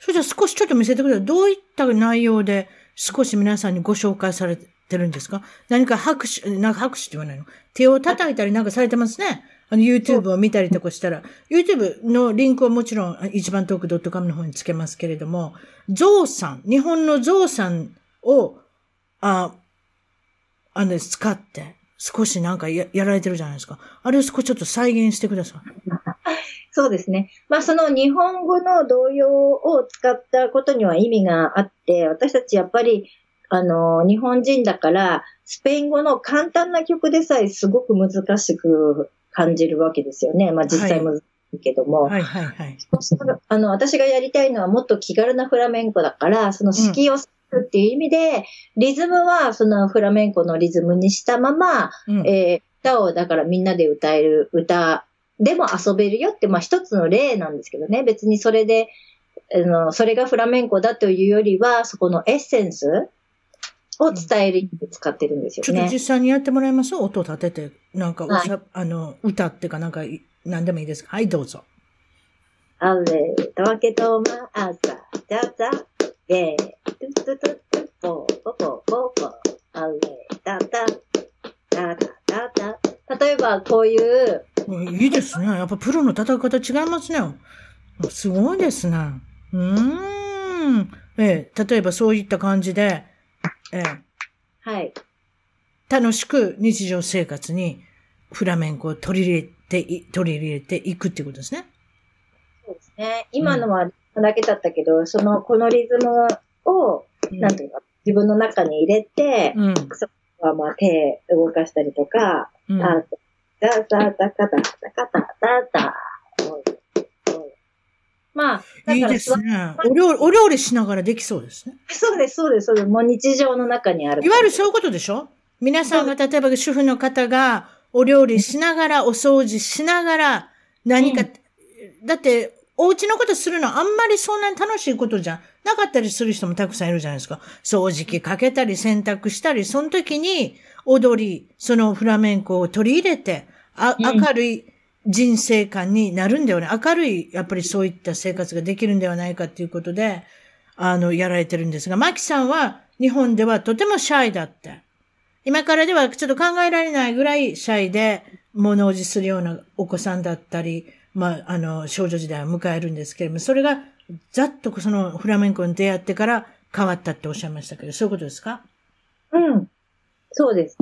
それじゃあ少しちょっと見せてください。どういった内容で少し皆さんにご紹介されてるんですか？何か拍手、なんか拍手って言わないの？手を叩いたりなんかされてますね。あの YouTube を見たりとかしたら、YouTube のリンクはもちろん一番トーク .com の方につけますけれども、ゾウさん、日本のゾウさんを、あ、あの、使って、少しなんかややられてるじゃないですか。あれを少しちょっと再現してください。そうですね。まあその日本語の童謡を使ったことには意味があって、私たちやっぱり、あの、日本人だから、スペイン語の簡単な曲でさえすごく難しく感じるわけですよね。まあ実際難しいけども。はいはいはい。あの、私がやりたいのはもっと気軽なフラメンコだから、その敷居をするっていう意味で、リズムはそのフラメンコのリズムにしたまま、うん。えー歌をだからみんなで歌える歌でも遊べるよって、まあ一つの例なんですけどね。別にそれで、あの、それがフラメンコだというよりは、そこのエッセンスを伝える意味で使ってるんですよね。ちょっと実際にやってもらえます音を立てて、なんかおしゃ、はあの、歌っていうかなんかい、なんでもいいですかはい、どうぞ。あれ、たわけとまあさ、ざざ、えー、トゥトゥトゥトゥ、ポーポポポポ、あれ、たた、たたたた。例えば、こういう、うんいいですね。やっぱプロの叩き方違いますね。すごいですね。うーん。ええ、例えばそういった感じで、ええ、はい。楽しく日常生活にフラメンコを取り入れてい、取り入れていくっていうことですね。そうですね。今のはだけだったけど、その、このリズムを、なんていうか、自分の中に入れて、うん。はまあ手動かしたりとか、うん。あ、ダダダカタダカタダダ。まあ、いいですね。お料理、お料理しながらできそうですね。そうです、そうです、そうです。もう日常の中にある。いわゆるそういうことでしょ？皆さんが、例えば主婦の方がお料理しながら、お掃除しながら、何か、だって、お家のことするのあんまりそんなに楽しいことじゃなかったりする人もたくさんいるじゃないですか。掃除機かけたり洗濯したり、その時に踊り、そのフラメンコを取り入れて、あうん明るい人生観になるんではない、明るい、やっぱりそういった生活ができるんではないかということで、あの、やられてるんですが、マキさんは日本ではとてもシャイだって。今からではちょっと考えられないぐらいシャイで物おじするようなお子さんだったり、まあ、あの、少女時代を迎えるんですけれども、それがざっとそのフラメンコに出会ってから変わったっておっしゃいましたけど、そういうことですか？うん。そうです。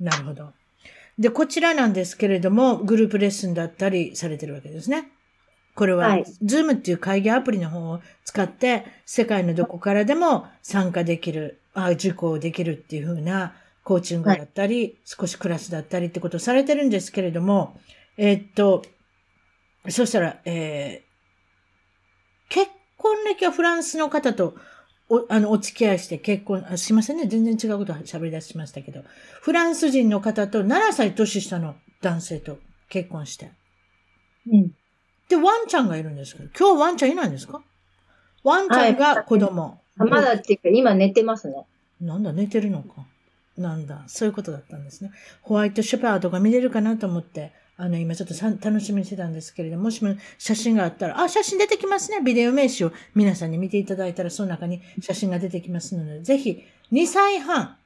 なるほど。で、こちらなんですけれども、グループレッスンだったりされてるわけですね。これは、はいズームっていう会議アプリの方を使って、世界のどこからでも参加できる、あ受講できるっていう風なコーチングだったり、少しクラスだったりってことをされてるんですけれども、えーっと、そしたら、えー結婚歴はフランスの方とお、あの、お付き合いして結婚、あすいませんね。全然違うこと喋り出しましたけど、フランス人の方と7歳年下の男性と結婚して。うん。で、ワンちゃんがいるんですけど、今日ワンちゃんいないんですか？ワンちゃんが子供。あまだっていうか、今寝てますね。なんだ、寝てるのか。なんだ、そういうことだったんですね。ホワイトシェパードが見れるかなと思って、あの、今ちょっとさ楽しみにしてたんですけれども、もしも写真があったら、あ、写真出てきますね。ビデオ名詞を皆さんに見ていただいたら、その中に写真が出てきますので、ぜひ、2歳半。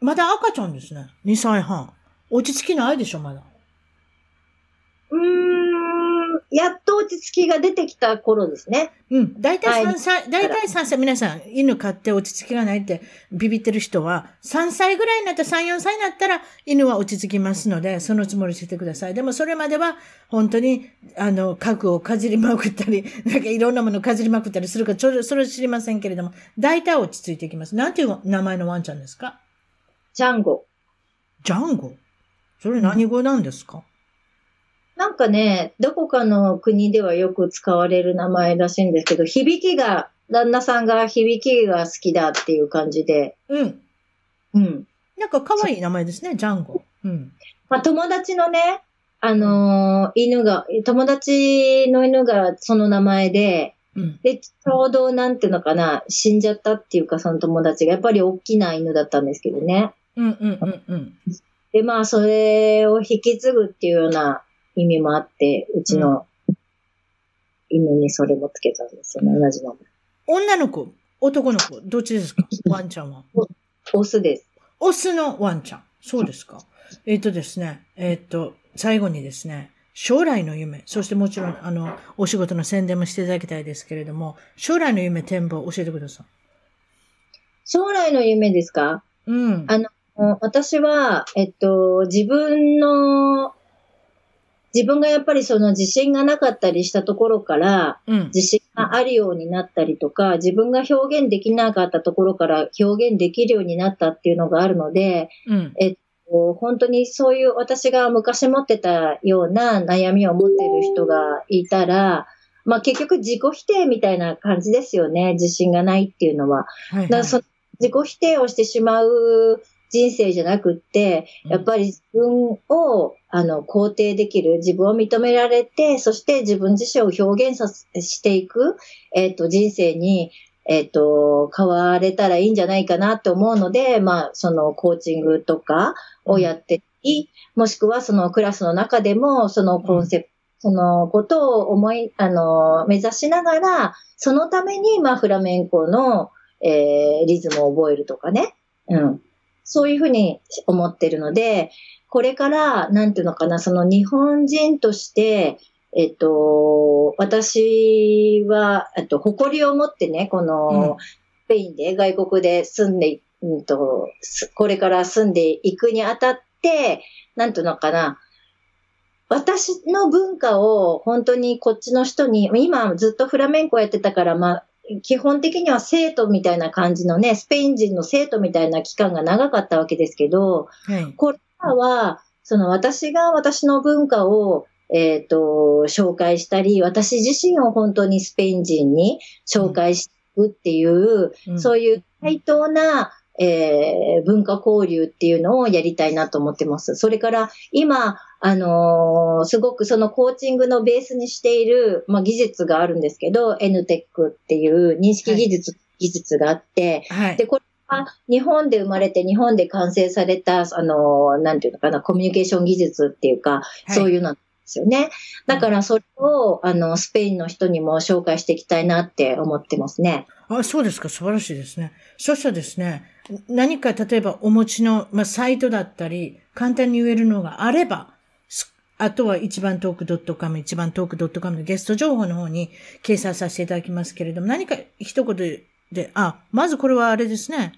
まだ赤ちゃんですね。2歳半。落ち着きないでしょ、まだ。うーん。やっと落ち着きが出てきた頃ですね。うん。大体はい3歳、大体3歳、皆さん、犬飼って落ち着きがないってビビってる人は、3歳ぐらいになったら、3、4歳になったら、犬は落ち着きますので、そのつもりしてください。でも、それまでは、本当に、あの、家具をかじりまくったり、なんかいろんなものをかじりまくったりするか、ちょっと、それは知りませんけれども、大体落ち着いていきます。なんていう名前のワンちゃんですか？ジャンゴ。ジャンゴ？それ何語なんですか、なんかね、どこかの国ではよく使われる名前らしいんですけど、響きが、旦那さんが響きが好きだっていう感じで、うん。うん。なんか可愛い名前ですね、ジャンゴ。うん。まあ、友達のね、あのー犬が、友達の犬がその名前で、うん。で、ちょうどなんていうのかな、死んじゃったっていうか、その友達が、やっぱり大きな犬だったんですけどね。うん、うん、うん、うん。で、まあ、それを引き継ぐっていうような意味もあって、うちの犬にそれもつけたんですよね、同じ名前。女の子、男の子、どっちですか？ワンちゃんは。オスです。オスのワンちゃん。そうですか。えっ、とですね、えっ、と、最後にですね、将来の夢、そしてもちろん、あの、お仕事の宣伝もしていただきたいですけれども、将来の夢、展望、教えてください。将来の夢ですか？うん。あ私は、えっと、自分の、自分がやっぱりその自信がなかったりしたところから、うん。自信があるようになったりとか、自分が表現できなかったところから表現できるようになったっていうのがあるので、うん。こう本当にそういう私が昔持ってたような悩みを持っている人がいたら、まあ結局自己否定みたいな感じですよね。自信がないっていうのは。はい、はい。だからそ自己否定をしてしまう人生じゃなくって、やっぱり自分をあの肯定できる、自分を認められて、そして自分自身を表現させしていく、えっ、と、人生に、えっ、と、変われたらいいんじゃないかなと思うので、まあ、そのコーチングとかをやってい、もしくはそのクラスの中でも、そのコンセプト、そのことを思い、あの、目指しながら、そのために、まあ、フラメンコの、えーリズムを覚えるとかね。うん。そういうふうに思ってるので、これから、なんていうのかな、その日本人として、えっと、私は、えっと、誇りを持ってね、こうん。の、スペインで、外国で住んでい、うんと、すこれから住んでいくにあたって、なんていうのかな、私の文化を本当にこっちの人に、今ずっとフラメンコやってたから、まあ、基本的には生徒みたいな感じのね、スペイン人の生徒みたいな期間が長かったわけですけど、はい。これからは、その私が私の文化を、えっ、と、紹介したり、私自身を本当にスペイン人に紹介していくっていう、うんそういう対等な、えー文化交流っていうのをやりたいなと思ってます。それから今、あのーすごくそのコーチングのベースにしている、まあ、技術があるんですけど、NTEC っていう認識技術、技術があって、はい。で、これは日本で生まれて日本で完成された、あのーなんていうのかな、コミュニケーション技術っていうか、そうう。いうのですよね。だからそれを、あの、スペインの人にも紹介していきたいなって思ってますね。あ、そうですか。素晴らしいですね。そしたらですね、何か例えばお持ちの、まあ、サイトだったり、簡単に言えるのがあれば、あとは一番トーク .com、一番トーク .com のゲスト情報の方に掲載させていただきますけれども、何か一言で、あ、まずこれはあれですね。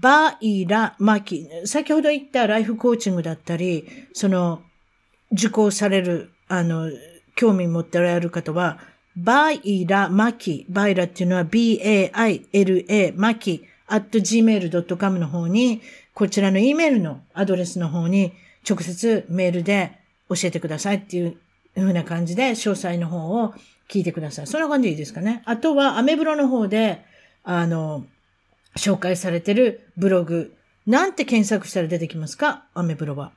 バイラマキ。先ほど言ったライフコーチングだったり、その、受講される、あの、興味持っておられる方は、バイラマキ。バイラっていうのは B-A-I-L-A マキ。at gmail.com の方に、こちらの E メールのアドレスの方に直接メールで教えてくださいっていうふうな感じで詳細の方を聞いてください。そんな感じでいいですかね。あとはアメブロの方で、あの、紹介されてるブログ、なんて検索したら出てきますか？アメブロは。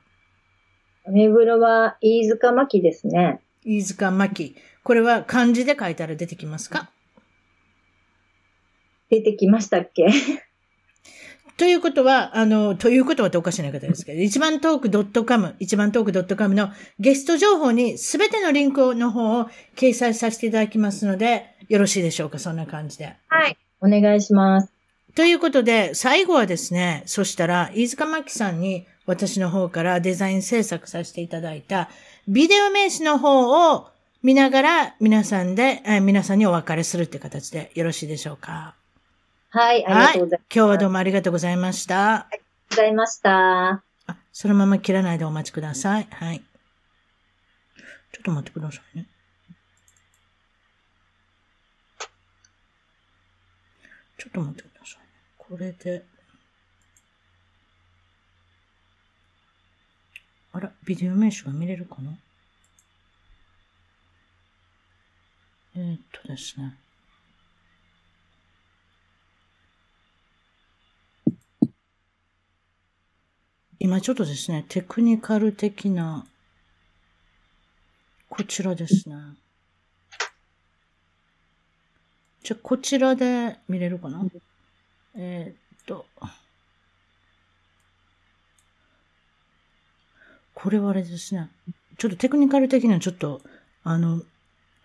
アメブロは飯塚巻ですね。飯塚巻。これは漢字で書いたら出てきますか？出てきましたっけ？ということは、あの、ということはっておかしな方ですけど、一番トーク .com、一番トーク .com のゲスト情報にすべてのリンクの方を掲載させていただきますので、よろしいでしょうかそんな感じで。はい。お願いします。ということで、最後はですね、そしたら、飯塚真紀さんに私の方からデザイン制作させていただいたビデオ名刺の方を見ながら皆さんで、え皆さんにお別れするって形でよろしいでしょうか？はい、ありがとうございます。今日はどうもありがとうございました。ありがとうございました。あ、そのまま切らないでお待ちください。はい。ちょっと待ってくださいね。ちょっと待ってください。これで。あら、ビデオ名称が見れるかな？えー、っとですね。今ちょっとですね、テクニカル的な、こちらですね。じゃ、こちらで見れるかな？えー、っと。これはあれですね。ちょっとテクニカル的なちょっと、あの、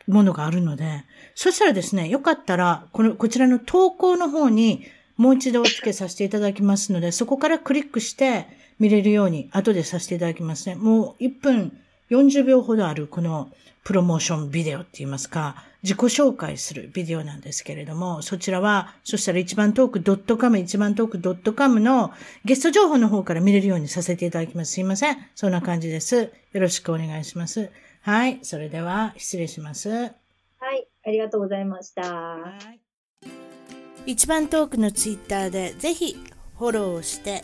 ものがあるので、そしたらですね、よかったら、この、こちらの投稿の方にもう一度お付けさせていただきますので、そこからクリックして、見れるように後でさせていただきますね。もう1分40秒ほどあるこのプロモーションビデオって言いますか、自己紹介するビデオなんですけれども、そちらは、そしたら一番トーク .com、一番トーク .com のゲスト情報の方から見れるようにさせていただきます。すいません。そんな感じです。よろしくお願いします。はい。それでは、失礼します。はい。ありがとうございました。はい。一番トークのツイッターでぜひフォローして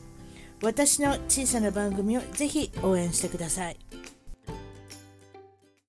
私の小さな番組をぜひ応援してください。